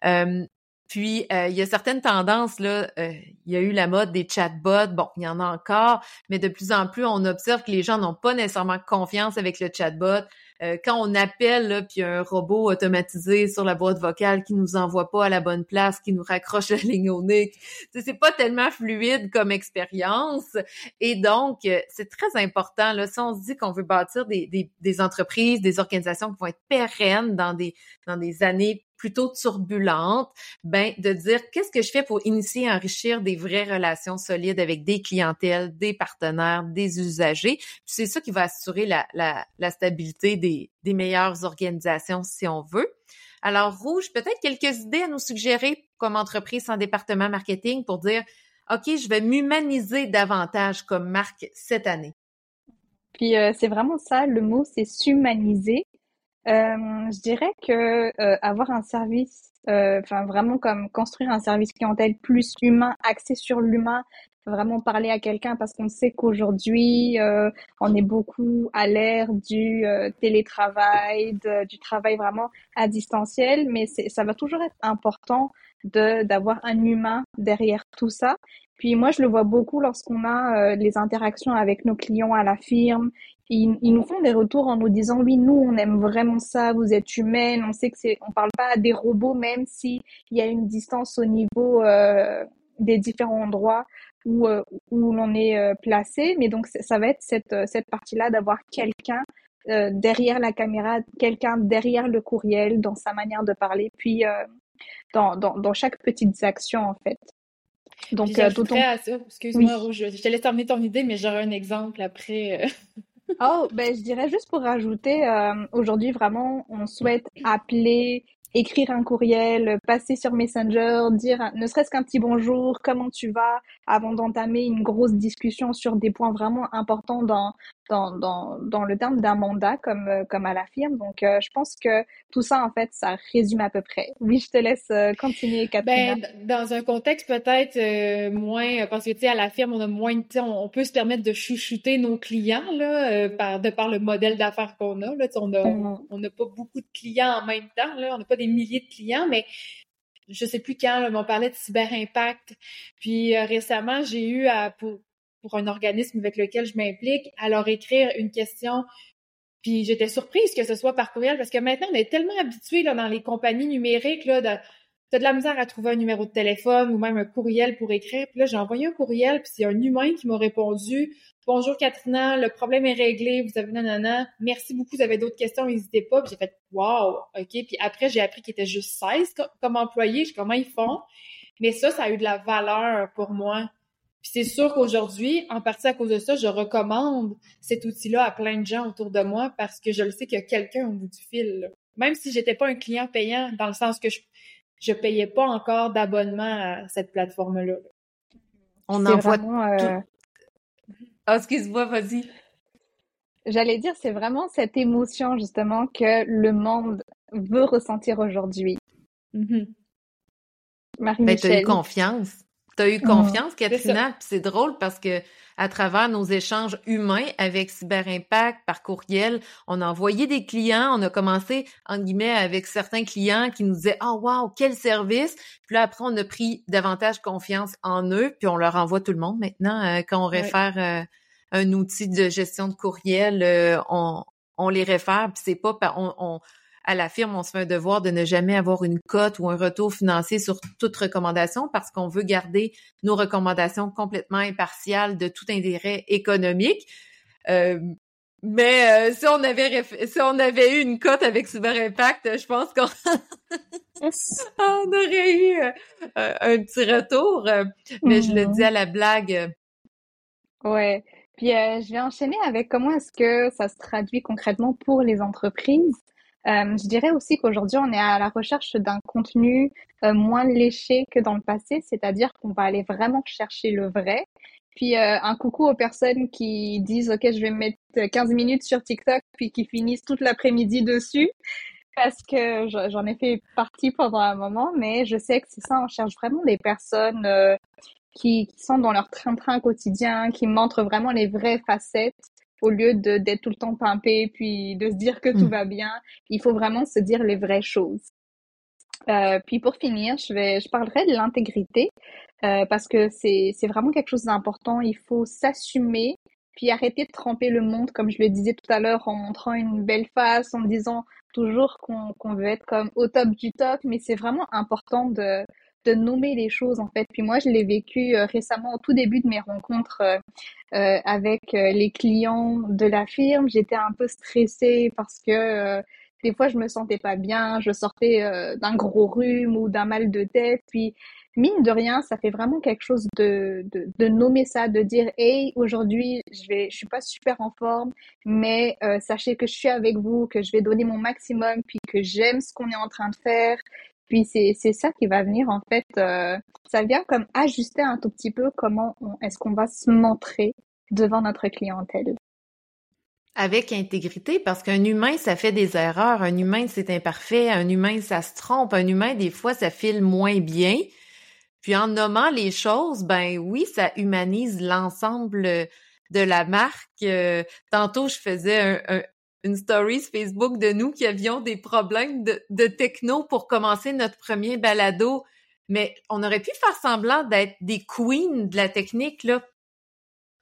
Euh, puis, euh, il y a certaines tendances, là, il y a eu la mode des chatbots, bon, il y en a encore, mais de plus en plus, on observe que les gens n'ont pas nécessairement confiance avec le chatbot. Euh, quand on appelle, là, puis un robot automatisé sur la boîte vocale qui nous envoie pas à la bonne place, qui nous raccroche la ligne au nez, c'est pas tellement fluide comme expérience. Et donc, euh, c'est très important, là, si on se dit qu'on veut bâtir des, des, des entreprises, des organisations qui vont être pérennes dans des, dans des années plutôt turbulente, ben de dire qu'est-ce que je fais pour initier et enrichir des vraies relations solides avec des clientèles, des partenaires, des usagers? C'est ça qui va assurer la, la, la stabilité des, des meilleures organisations si on veut. Alors, Rouge, peut-être quelques idées à nous suggérer comme entreprise sans département marketing pour dire, OK, je vais m'humaniser davantage comme marque cette année. Puis euh, c'est vraiment ça, le mot, c'est s'humaniser. Euh, je dirais que euh, avoir un service, euh, enfin vraiment comme construire un service clientèle plus humain, axé sur l'humain, vraiment parler à quelqu'un parce qu'on sait qu'aujourd'hui on est beaucoup à l'ère du télétravail, du travail vraiment à distanciel, mais ça va toujours être important de d'avoir un humain derrière tout ça. Puis moi, je le vois beaucoup lorsqu'on a les interactions avec nos clients à la firme ils, ils, nous font des retours en nous disant oui, nous, on aime vraiment ça, vous êtes humaine, on sait que c'est, on parle pas à des robots, même si il y a une distance au niveau euh, des différents endroits où, euh, où l'on est euh, placé. Mais donc, ça va être cette, cette partie-là d'avoir quelqu'un derrière la caméra, quelqu'un derrière le courriel, dans sa manière de parler, puis dans, dans, dans chaque petite action, en fait. Donc, euh, à ça, excuse-moi, je, je te laisse terminer ton idée, mais j'aurai un exemple après. Oh, ben, je dirais juste pour rajouter, euh, aujourd'hui, vraiment, on souhaite appeler, écrire un courriel, passer sur Messenger, dire ne serait-ce qu'un petit bonjour, comment tu vas, avant d'entamer une grosse discussion sur des points vraiment importants dans dans, dans, dans le terme d'un mandat comme, euh, comme à la firme. Donc, euh, je pense que tout ça, en fait, ça résume à peu près. Oui, je te laisse euh, continuer, Catherine. Ben, dans un contexte peut-être moins, parce que, tu sais, à la firme, on a moins de temps, on peut se permettre de chouchouter nos clients, là, par, de par le modèle d'affaires qu'on a, là. On mm-hmm. on n'a pas beaucoup de clients en même temps, là. On n'a pas des milliers de clients, mais je sais plus quand, là, on parlait de cyber impact. Puis récemment, j'ai eu à pour, pour un organisme avec lequel je m'implique, à leur écrire une question. Puis j'étais surprise que ce soit par courriel parce que maintenant, on est tellement habitué dans les compagnies numériques là, de, de la misère à trouver un numéro de téléphone ou même un courriel pour écrire. Puis là, j'ai envoyé un courriel, puis c'est un humain qui m'a répondu Bonjour Katrina, le problème est réglé, vous avez nanana, merci beaucoup, vous avez d'autres questions, n'hésitez pas. Puis j'ai fait Wow, OK. Puis après, j'ai appris qu'il était juste 16 comme employé, je comment ils font? Mais ça, ça a eu de la valeur pour moi c'est sûr qu'aujourd'hui, en partie à cause de ça, je recommande cet outil-là à plein de gens autour de moi parce que je le sais qu'il y a quelqu'un au bout du fil. Même si j'étais pas un client payant, dans le sens que je je payais pas encore d'abonnement à cette plateforme-là. On envoie euh... Ah, excuse-moi, vas-y. J'allais dire, c'est vraiment cette émotion justement que le monde veut ressentir aujourd'hui. Mm-hmm. Marie-Michel. Ben, as eu confiance. Tu as eu mmh. confiance, Katrina, c'est drôle parce que à travers nos échanges humains avec Cyber Impact par courriel, on a envoyé des clients, on a commencé en guillemets avec certains clients qui nous disaient "Oh wow, quel service." Puis là après on a pris davantage confiance en eux, puis on leur envoie tout le monde maintenant euh, quand on réfère euh, un outil de gestion de courriel, euh, on on les réfère, puis c'est pas on, on à la firme, on se fait un devoir de ne jamais avoir une cote ou un retour financier sur toute recommandation parce qu'on veut garder nos recommandations complètement impartiales de tout intérêt économique. Euh, mais euh, si on avait si on avait eu une cote avec Super Impact, je pense qu'on on aurait eu euh, un petit retour. mais je le dis à la blague. Ouais. Puis je vais enchaîner avec comment est-ce que ça se traduit concrètement pour les entreprises? Euh, je dirais aussi qu'aujourd'hui, on est à la recherche d'un contenu euh, moins léché que dans le passé, c'est-à-dire qu'on va aller vraiment chercher le vrai. Puis euh, un coucou aux personnes qui disent OK, je vais mettre 15 minutes sur TikTok puis qui finissent toute l'après-midi dessus parce que j'en ai fait partie pendant un moment, mais je sais que c'est ça, on cherche vraiment des personnes qui, qui, sont dans leur train-train quotidien, qui montrent vraiment les vraies facettes au lieu de d'être tout le temps pimpé puis de se dire que tout mm. va bien. Il faut vraiment se dire les vraies choses. Euh, puis pour finir, je vais, je parlerai de l'intégrité euh, parce que c'est c'est vraiment quelque chose d'important. Il faut s'assumer puis arrêter de tremper le monde, comme je le disais tout à l'heure, en montrant une belle face, en disant toujours qu'on qu'on veut être comme au top du top, mais c'est vraiment important de, de nommer les choses en fait. Puis moi, je l'ai vécu euh, récemment au tout début de mes rencontres euh, euh avec les clients de la firme. J'étais un peu stressée parce que des fois, je me sentais pas bien, je sortais d'un gros rhume ou d'un mal de tête. Puis mine de rien, ça fait vraiment quelque chose de, de, de nommer ça, de dire hey, aujourd'hui, je vais, je suis pas super en forme, mais sachez que je suis avec vous, que je vais donner mon maximum, puis que j'aime ce qu'on est en train de faire. Puis c'est ça qui va venir en fait, euh, ça vient comme ajuster un tout petit peu comment est-ce qu'on va se montrer devant notre clientèle. Avec intégrité, parce qu'un humain, ça fait des erreurs. Un humain, c'est imparfait. Un humain, ça se trompe. Un humain, des fois, ça file moins bien. Puis en nommant les choses, ben oui, ça humanise l'ensemble de la marque. Euh, tantôt, je faisais une story Facebook de nous qui avions des problèmes de, de techno pour commencer notre premier balado. Mais on aurait pu faire semblant d'être des queens de la technique, là.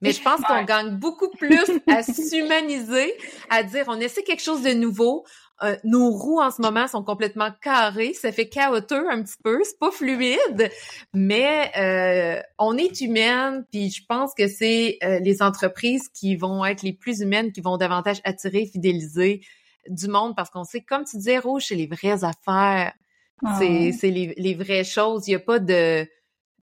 Mais je pense qu'on gagne beaucoup plus à s'humaniser, à dire on essaie quelque chose de nouveau, euh, nos roues en ce moment sont complètement carrées, ça fait chaotique un petit peu, c'est pas fluide, mais euh, on est humaine, puis je pense que c'est euh, les entreprises qui vont être les plus humaines, qui vont davantage attirer, fidéliser du monde, parce qu'on sait, comme tu disais, Rouge, c'est les vraies affaires, c'est ah. les, les vraies choses, il y a pas de...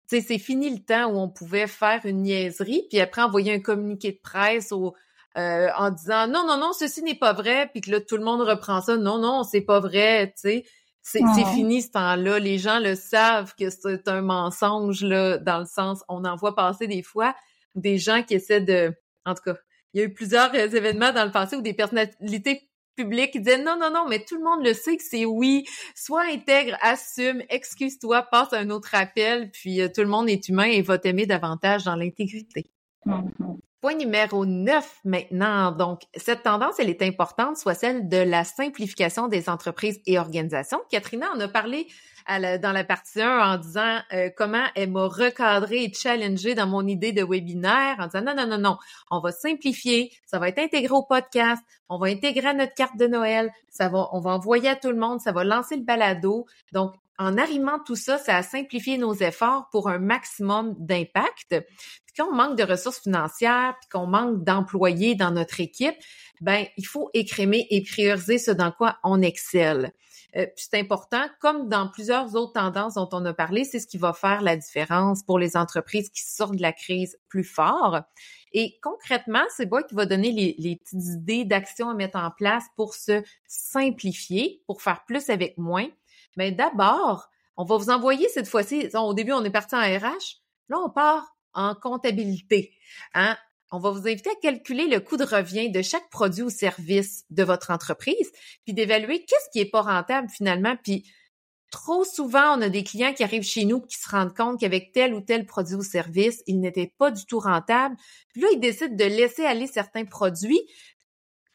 Tu sais, c'est fini le temps où on pouvait faire une niaiserie, puis après envoyer un communiqué de presse au euh, en disant non, non, non, ceci n'est pas vrai, puis que là, tout le monde reprend ça. Non, non, c'est pas vrai, tu sais. C'est fini ce temps-là. Les gens le savent que c'est un mensonge, là, dans le sens, on en voit passer des fois des gens qui essaient de... En tout cas, il y a eu plusieurs euh, événements dans le passé où des personnalités publiques disaient non, non, non, mais tout le monde le sait que c'est oui. Sois intègre, assume, excuse-toi, passe un autre appel, puis euh, tout le monde est humain et va t'aimer davantage dans l'intégrité. Mm-hmm. Point numéro 9 maintenant. Donc, cette tendance, elle est importante, soit celle de la simplification des entreprises et organisations. Katrina en a parlé dans la partie 1 en disant euh, comment elle m'a recadré et challengé dans mon idée de webinaire en disant non, non, non, non, on va simplifier, ça va être intégré au podcast, on va intégrer à notre carte de Noël, ça va, on va envoyer à tout le monde, ça va lancer le balado. Donc, en arrimant tout ça, ça a simplifié nos efforts pour un maximum d'impact. Puis quand on manque de ressources financières, puis qu'on manque d'employés dans notre équipe, ben il faut écrémer et prioriser ce dans quoi on excelle. Euh, c'est important, comme dans plusieurs autres tendances dont on a parlé, c'est ce qui va faire la différence pour les entreprises qui sortent de la crise plus fort. Et concrètement, c'est moi qui va donner les, les petites idées d'actions à mettre en place pour se simplifier, pour faire plus avec moins, mais d'abord, on va vous envoyer cette fois-ci, au début, on est parti en RH, là, on part en comptabilité. Hein? On va vous inviter à calculer le coût de revient de chaque produit ou service de votre entreprise, puis d'évaluer qu'est-ce qui est pas rentable finalement, puis Trop souvent, on a des clients qui arrivent chez nous qui se rendent compte qu'avec tel ou tel produit ou service, ils n'étaient pas du tout rentables. Puis là, ils décident de laisser aller certains produits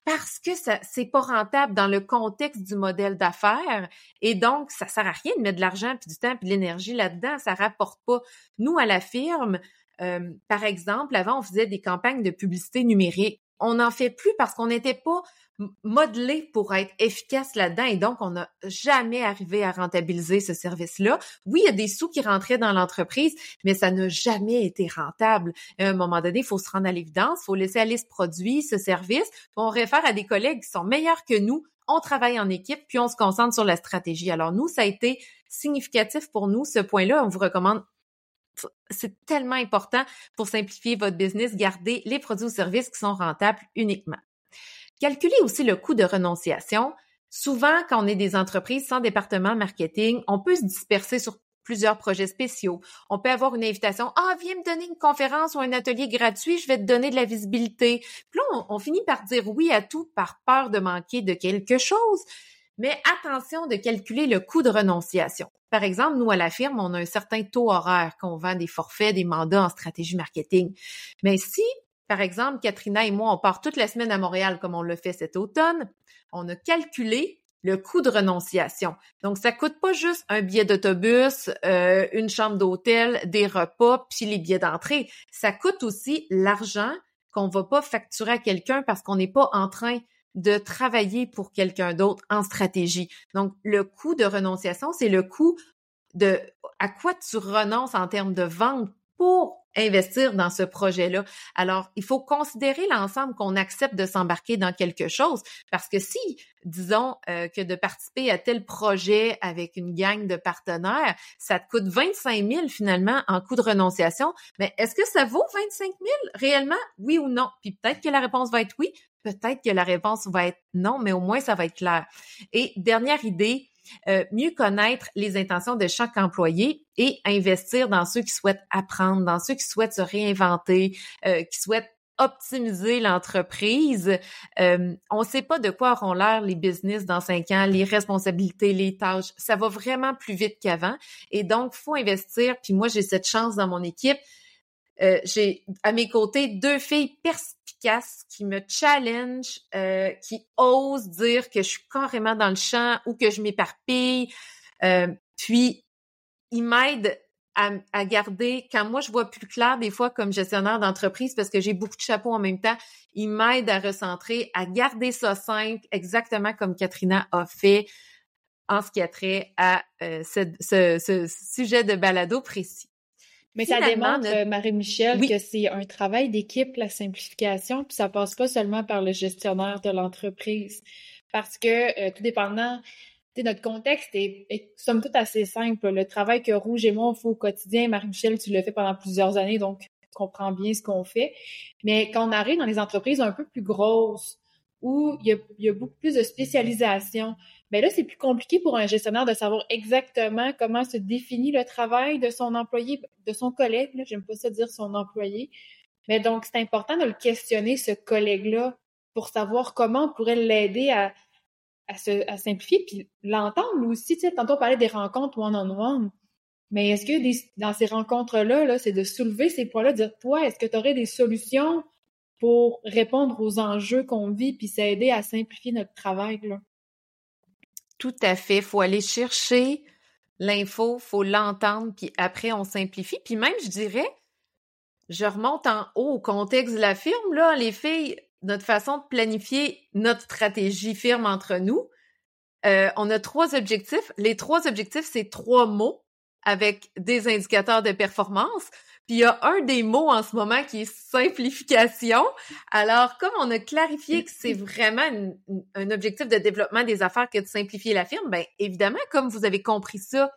parce que ça c'est pas rentable dans le contexte du modèle d'affaires et donc ça sert à rien de mettre de l'argent puis du temps puis de l'énergie là-dedans, ça rapporte pas. Nous à la firme, par exemple, avant on faisait des campagnes de publicité numérique. On n'en fait plus parce qu'on n'était pas modelé pour être efficace là-dedans et donc on n'a jamais arrivé à rentabiliser ce service-là. Oui, il y a des sous qui rentraient dans l'entreprise, mais ça n'a jamais été rentable. À un moment donné, il faut se rendre à l'évidence, il faut laisser aller ce produit, ce service. On réfère à des collègues qui sont meilleurs que nous. On travaille en équipe, puis on se concentre sur la stratégie. Alors nous, ça a été significatif pour nous, ce point-là. On vous recommande c'est tellement important pour simplifier votre business, garder les produits ou services qui sont rentables uniquement. Calculez aussi le coût de renonciation. Souvent, quand on est des entreprises sans département marketing, on peut se disperser sur plusieurs projets spéciaux. On peut avoir une invitation, ah, viens me donner une conférence ou un atelier gratuit, je vais te donner de la visibilité. Puis là, on, finit par dire oui à tout par peur de manquer de quelque chose. Mais attention de calculer le coût de renonciation. Par exemple, nous, à la firme, on a un certain taux horaire qu'on vend des forfaits, des mandats en stratégie marketing. Mais si, par exemple, Katrina et moi, on part toute la semaine à Montréal comme on le fait cet automne, on a calculé le coût de renonciation. Donc, ça coûte pas juste un billet d'autobus, euh, une chambre d'hôtel, des repas, puis les billets d'entrée. Ça coûte aussi l'argent qu'on va pas facturer à quelqu'un parce qu'on n'est pas en train de travailler pour quelqu'un d'autre en stratégie. Donc, le coût de renonciation, c'est le coût de à quoi tu renonces en termes de vente pour investir dans ce projet-là. Alors, il faut considérer l'ensemble qu'on accepte de s'embarquer dans quelque chose parce que si, disons, euh, que de participer à tel projet avec une gang de partenaires, ça te coûte 25 000 finalement en coût de renonciation, mais est-ce que ça vaut 25 000 réellement, oui ou non? Puis peut-être que la réponse va être oui, peut-être que la réponse va être non, mais au moins ça va être clair. Et dernière idée, euh, mieux connaître les intentions de chaque employé et investir dans ceux qui souhaitent apprendre, dans ceux qui souhaitent se réinventer, euh, qui souhaitent optimiser l'entreprise. Euh, on ne sait pas de quoi auront l'air les business dans cinq ans, les responsabilités, les tâches. Ça va vraiment plus vite qu'avant. Et donc, faut investir. Puis moi, j'ai cette chance dans mon équipe. j'ai à mes côtés deux filles qui me challenge, euh, qui osent dire que je suis carrément dans le champ ou que je m'éparpille. Euh, puis, ils m'aident à, garder, quand moi je vois plus clair des fois comme gestionnaire d'entreprise parce que j'ai beaucoup de chapeaux en même temps, ils m'aident à recentrer, à garder ça simple, exactement comme Katrina a fait en ce qui a trait à euh, ce, sujet de balado précis. Mais ça démontre, euh, Marie-Michel, que c'est un travail d'équipe, la simplification, puis ça passe pas seulement par le gestionnaire de l'entreprise. Parce que, euh, tout dépendant, notre contexte est, est, somme toute assez simple. Le travail que Rouge et moi, on fait au quotidien, Marie-Michel, tu l'as fait pendant plusieurs années, donc tu comprends bien ce qu'on fait. Mais quand on arrive dans les entreprises un peu plus grosses, où il y a, il y a beaucoup plus de spécialisation, mais là, c'est plus compliqué pour un gestionnaire de savoir exactement comment se définit le travail de son employé, de son collègue. J'aime pas ça dire son employé. Mais donc, c'est important de le questionner, ce collègue-là, pour savoir comment on pourrait l'aider à, à, se, à simplifier, puis l'entendre aussi. Tu sais, tantôt, on parlait des rencontres one-on-one. Mais est-ce que dans ces rencontres-là, -là, c'est de soulever ces points-là, de dire, toi, est-ce que tu aurais des solutions pour répondre aux enjeux qu'on vit, puis s'aider à simplifier notre travail? Là? Tout à fait. Faut aller chercher l'info, faut l'entendre, puis après on simplifie. Puis même, je dirais, je remonte en haut au contexte de la firme, là, les filles, notre façon de planifier notre stratégie firme entre nous. Euh, on a trois objectifs. Les trois objectifs, c'est trois mots avec des indicateurs de performance. Puis il y a un des mots en ce moment qui est simplification. Alors, comme on a clarifié que c'est vraiment un objectif de développement des affaires que de simplifier la firme, ben évidemment, comme vous avez compris ça,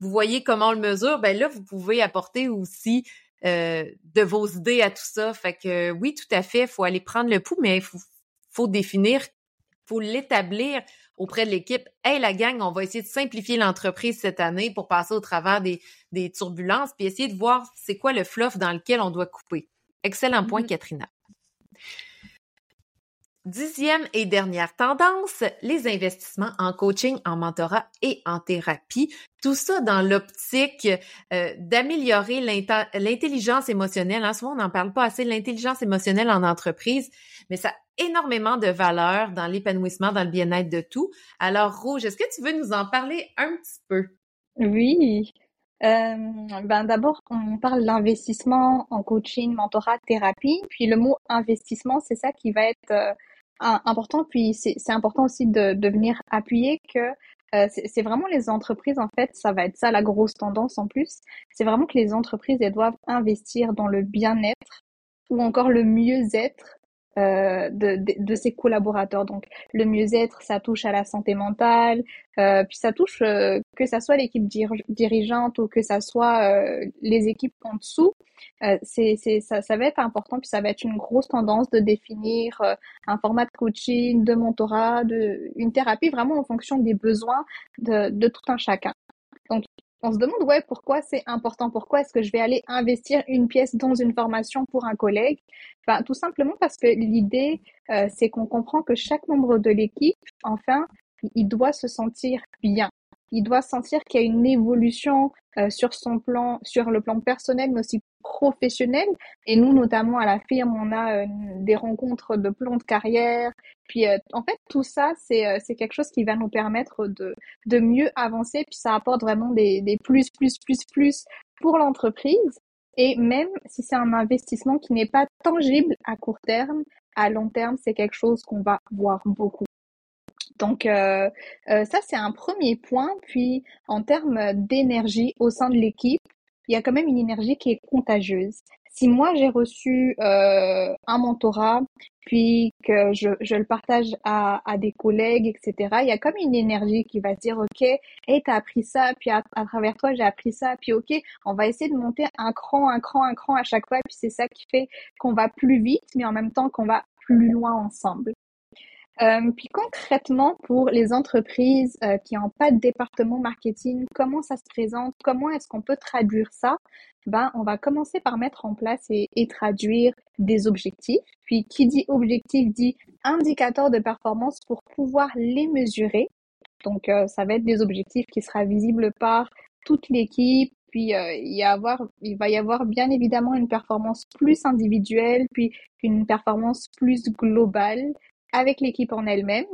vous voyez comment on le mesure, ben là, vous pouvez apporter aussi euh, de vos idées à tout ça. Fait que oui, tout à fait, il faut aller prendre le pouls, mais il faut, faut définir, faut l'établir auprès de l'équipe. Hey, la gang, on va essayer de simplifier l'entreprise cette année pour passer au travers des, des turbulences, puis essayer de voir c'est quoi le fluff dans lequel on doit couper. Excellent point, mm-hmm. Katrina. Dixième et dernière tendance, les investissements en coaching, en mentorat et en thérapie. Tout ça dans l'optique euh, d'améliorer l'intelligence émotionnelle. En ce moment, on n'en parle pas assez, l'intelligence émotionnelle en entreprise, mais ça a énormément de valeur dans l'épanouissement, dans le bien-être de tout. Alors, Rouge, est-ce que tu veux nous en parler un petit peu? Oui. Euh, ben d'abord, on parle d'investissement en coaching, mentorat, thérapie. Puis le mot investissement, c'est ça qui va être euh, important. Puis c'est important aussi de, de venir appuyer que euh, c'est vraiment les entreprises, en fait, ça va être ça la grosse tendance en plus. C'est vraiment que les entreprises, elles doivent investir dans le bien-être ou encore le mieux-être euh, de, de, de, ses collaborateurs. Donc le mieux-être, ça touche à la santé mentale, euh, puis ça touche euh, que ça soit l'équipe dirigeante ou que ça soit euh, les équipes en dessous. c'est, c'est, ça, ça va être important, puis ça va être une grosse tendance de définir un format de coaching, de mentorat, de une thérapie vraiment en fonction des besoins de, de tout un chacun. Donc on se demande, ouais, pourquoi c'est important? Pourquoi est-ce que je vais aller investir une pièce dans une formation pour un collègue? Enfin, tout simplement parce que l'idée, euh, c'est qu'on comprend que chaque membre de l'équipe, enfin, il doit se sentir bien. Il doit sentir qu'il y a une évolution euh, sur son plan, sur le plan personnel, mais aussi professionnel. Et nous, notamment à la firme, on a euh, des rencontres de plan de carrière. Puis, euh, en fait, tout ça, c'est c'est quelque chose qui va nous permettre de de mieux avancer. Puis, ça apporte vraiment des des plus plus plus plus pour l'entreprise. Et même si c'est un investissement qui n'est pas tangible à court terme, à long terme, c'est quelque chose qu'on va voir beaucoup. Donc euh, euh, ça, c'est un premier point. Puis en termes d'énergie au sein de l'équipe, il y a quand même une énergie qui est contagieuse. Si moi j'ai reçu euh, un mentorat, puis que je, je le partage à, à, des collègues, etc., il y a comme une énergie qui va se dire, OK, hey, t'as appris ça, puis à, à travers toi, j'ai appris ça, puis OK, on va essayer de monter un cran, un cran, un cran à chaque fois, puis c'est ça qui fait qu'on va plus vite, mais en même temps qu'on va plus loin ensemble. Euh, puis concrètement, pour les entreprises euh, qui n'ont pas de département marketing, comment ça se présente? Comment est-ce qu'on peut traduire ça? Ben, on va commencer par mettre en place et, et traduire des objectifs. Puis, qui dit objectif dit indicateur de performance pour pouvoir les mesurer. Donc, euh, ça va être des objectifs qui sera visibles par toute l'équipe. Puis, euh, il, y avoir, il va y avoir bien évidemment une performance plus individuelle, puis une performance plus globale avec l'équipe en elle-même.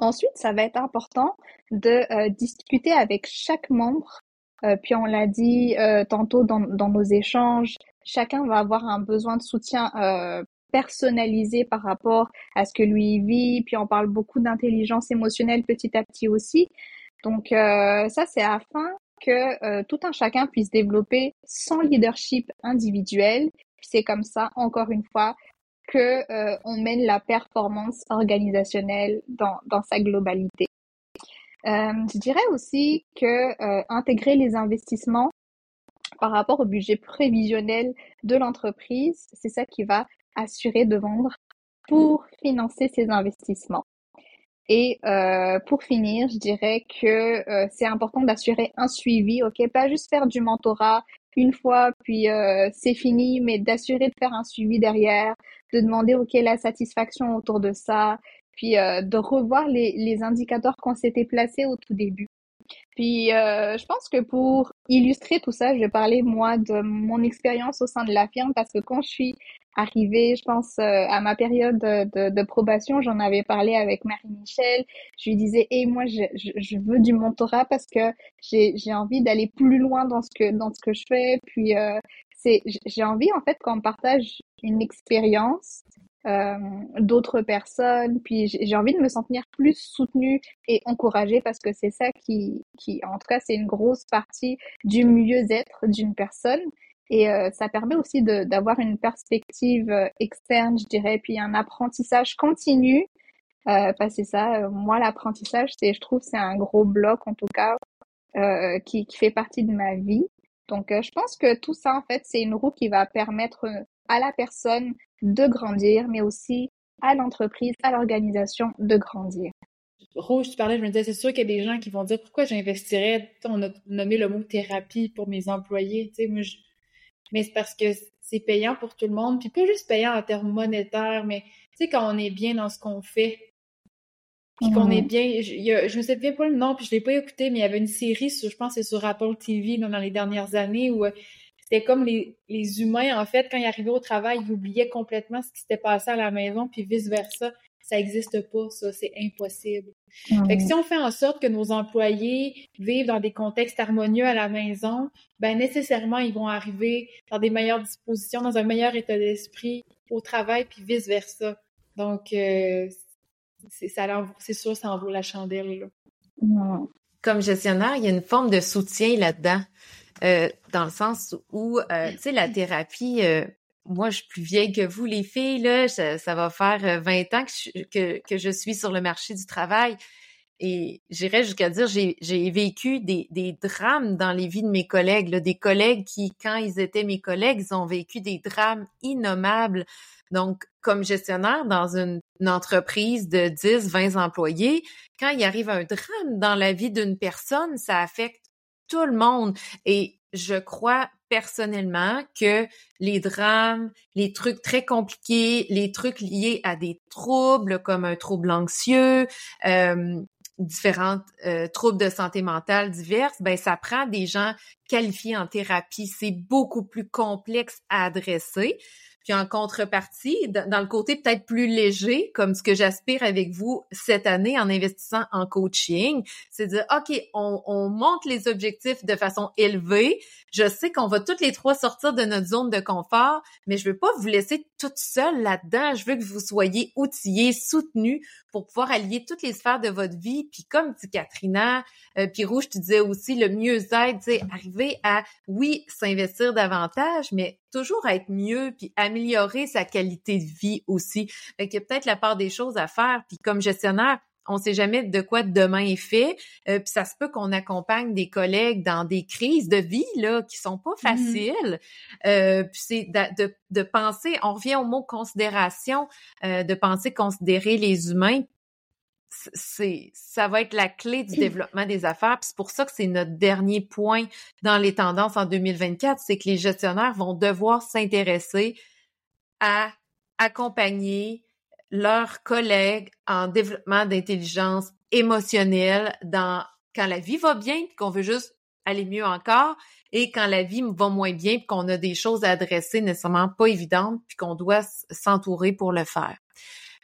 Ensuite, ça va être important de euh, discuter avec chaque membre. Euh, puis on l'a dit euh, tantôt dans, dans, nos échanges, chacun va avoir un besoin de soutien personnalisé par rapport à ce que lui vit. Puis on parle beaucoup d'intelligence émotionnelle petit à petit aussi. Donc ça, c'est afin que tout un chacun puisse développer son leadership individuel. C'est comme ça, encore une fois, que euh, on mène la performance organisationnelle dans, dans sa globalité. Euh, je dirais aussi que euh, intégrer les investissements par rapport au budget prévisionnel de l'entreprise, c'est ça qui va assurer de vendre pour financer ces investissements. Et pour finir, je dirais que c'est important d'assurer un suivi, ok, pas juste faire du mentorat une fois puis euh, c'est fini, mais d'assurer de faire un suivi derrière, de demander ok la satisfaction autour de ça, puis euh, de revoir les, les indicateurs qu'on s'était placés au tout début. Puis euh, je pense que pour illustrer tout ça, je vais parler moi de mon expérience au sein de la firme parce que quand je suis arrivée, je pense, euh, à ma période de, de, probation, j'en avais parlé avec Marie-Michel. Je lui disais, et moi, je, je, veux du mentorat parce que j'ai, j'ai envie d'aller plus loin dans ce que, dans ce que je fais. Puis, euh, c'est, j'ai envie, en fait, qu'on partage une expérience euh, d'autres personnes. Puis j'ai envie de me sentir plus soutenue et encouragée parce que c'est ça qui, qui, en tout cas, c'est une grosse partie du mieux-être d'une personne. Et euh, ça permet aussi d'avoir une perspective euh, externe, je dirais, puis un apprentissage continu. Euh, parce que ça, moi, l'apprentissage, c'est, je trouve, c'est un gros bloc, en tout cas, qui, qui fait partie de ma vie. Donc, je pense que tout ça, en fait, c'est une roue qui va permettre à la personne de grandir, mais aussi à l'entreprise, à l'organisation de grandir. Rouge, tu parlais, je me disais, c'est sûr qu'il y a des gens qui vont dire pourquoi j'investirais, on a nommé le mot thérapie pour mes employés, tu sais, moi, mais c'est parce que c'est payant pour tout le monde, puis pas juste payant en termes monétaires, mais tu sais, quand on est bien dans ce qu'on fait, puis qu'on est bien, je, je me souviens pas le nom, puis je l'ai pas écouté, mais il y avait une série sur, je pense c'est sur Apple TV dans les dernières années où c'était comme les, les humains, en fait, quand ils arrivaient au travail, ils oubliaient complètement ce qui s'était passé à la maison, puis vice-versa. Ça n'existe pas, ça, c'est impossible. Fait que si on fait en sorte que nos employés vivent dans des contextes harmonieux à la maison, ben nécessairement, ils vont arriver dans des meilleures dispositions, dans un meilleur état d'esprit au travail, puis vice-versa. Donc, euh, c'est sûr, ça en vaut la chandelle. Comme gestionnaire, il y a une forme de soutien là-dedans. Euh, dans le sens où, euh, tu sais, la thérapie, euh, moi, je suis plus vieille que vous, les filles, là, ça, va faire 20 ans que je, je suis sur le marché du travail. Et j'irais jusqu'à dire, j'ai vécu des, des drames dans les vies de mes collègues, là, des collègues qui, quand ils étaient mes collègues, ils ont vécu des drames innommables. Donc, comme gestionnaire dans une, une entreprise de 10, 20 employés, quand il arrive un drame dans la vie d'une personne, ça affecte tout le monde. Et je crois personnellement que les drames, les trucs très compliqués, les trucs liés à des troubles comme un trouble anxieux, euh, différentes euh, troubles de santé mentale diverses, ben ça prend des gens qualifiés en thérapie. C'est beaucoup plus complexe à adresser. Puis en contrepartie, dans le côté peut-être plus léger, comme ce que j'aspire avec vous cette année en investissant en coaching, c'est de dire, OK, on, on monte les objectifs de façon élevée. Je sais qu'on va toutes les trois sortir de notre zone de confort, mais je veux pas vous laisser toute seule là-dedans. Je veux que vous soyez outillés, soutenus pour pouvoir allier toutes les sphères de votre vie. Puis comme dit Katrina, euh, puis Rouge, tu disais aussi le mieux-être, sais, arriver à, oui, s'investir davantage, mais toujours être mieux, puis améliorer sa qualité de vie aussi. Fait qu'il y a peut-être la part des choses à faire. Puis comme gestionnaire, on sait jamais de quoi demain est fait. Euh, puis ça se peut qu'on accompagne des collègues dans des crises de vie là qui sont pas mm-hmm. faciles. euh, puis c'est de, de, penser, on revient au mot considération, euh, de penser considérer les humains c'est ça va être la clé du développement des affaires. C'est pour ça que c'est notre dernier point dans les tendances en 2024, c'est que les gestionnaires vont devoir s'intéresser à accompagner leurs collègues en développement d'intelligence émotionnelle dans quand la vie va bien, qu'on veut juste aller mieux encore, et quand la vie va moins bien, qu'on a des choses à adresser nécessairement pas évidentes, puis qu'on doit s'entourer pour le faire.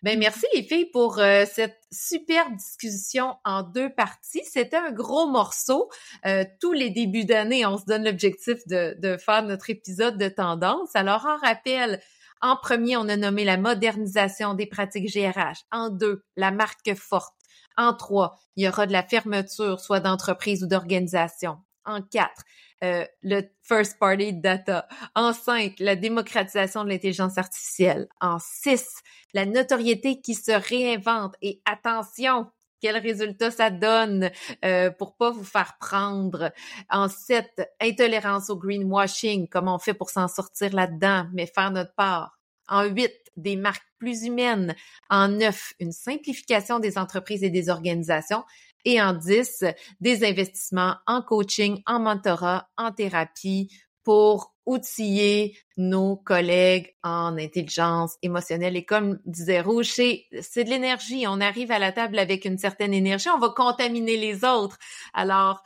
Ben merci les filles pour euh, cette super discussion en deux parties. C'était un gros morceau. Euh, tous les débuts d'année, on se donne l'objectif de, de faire notre épisode de tendance. Alors en rappel, en premier, on a nommé la modernisation des pratiques GRH. En deux, la marque forte. En trois, il y aura de la fermeture, soit d'entreprise ou d'organisation. En quatre, euh, le first party data. En cinq, la démocratisation de l'intelligence artificielle. En six, la notoriété qui se réinvente. Et attention, quel résultat ça donne euh, pour pas vous faire prendre. En sept, intolérance au greenwashing, comment on fait pour s'en sortir là-dedans, mais faire notre part. En huit, des marques plus humaines. En neuf, une simplification des entreprises et des organisations et en 10, des investissements en coaching, en mentorat, en thérapie pour outiller nos collègues en intelligence émotionnelle. Et comme disait Rouge, c'est de l'énergie. On arrive à la table avec une certaine énergie, on va contaminer les autres. Alors,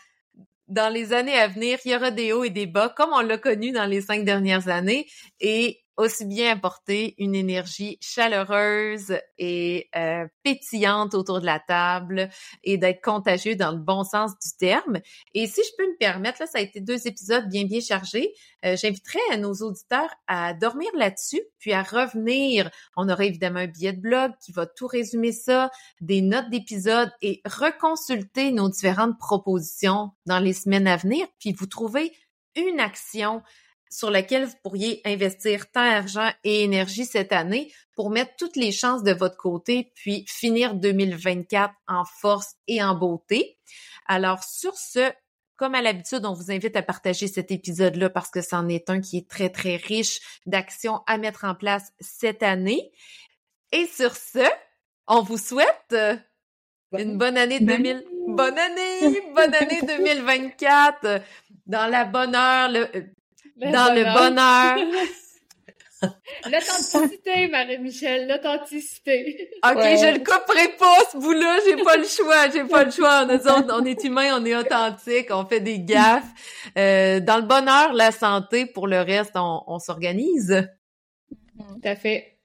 dans les années à venir, il y aura des hauts et des bas, comme on l'a connu dans les cinq dernières années. Aussi bien apporter une énergie chaleureuse et euh, pétillante autour de la table et d'être contagieux dans le bon sens du terme. Et si je peux me permettre, là, ça a été deux épisodes bien bien chargés. Euh, J'inviterais nos auditeurs à dormir là-dessus, puis à revenir. On aura évidemment un billet de blog qui va tout résumer ça, des notes d'épisodes et reconsulter nos différentes propositions dans les semaines à venir, puis vous trouvez une action sur laquelle vous pourriez investir temps, argent et énergie cette année pour mettre toutes les chances de votre côté, puis finir 2024 en force et en beauté. Alors, sur ce, comme à l'habitude, on vous invite à partager cet épisode-là parce que c'en est un qui est très, très riche d'actions à mettre en place cette année. Et sur ce, on vous souhaite euh, une bonne année 2000. Bonne année! Bonne année 2024! Dans la bonne heure, le, dans le bonheur. L'authenticité, Marie-Michel, l'authenticité. OK, je le couperai pas, ce bout-là. J'ai pas le choix. J'ai pas le choix. On, on est humain, on est authentique, on fait des gaffes. Euh, dans le bonheur, la santé, pour le reste, on, on s'organise. Tout à fait.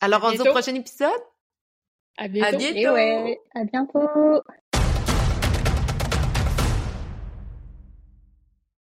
Alors, on se dit au prochain épisode? À bientôt. À bientôt. à bientôt.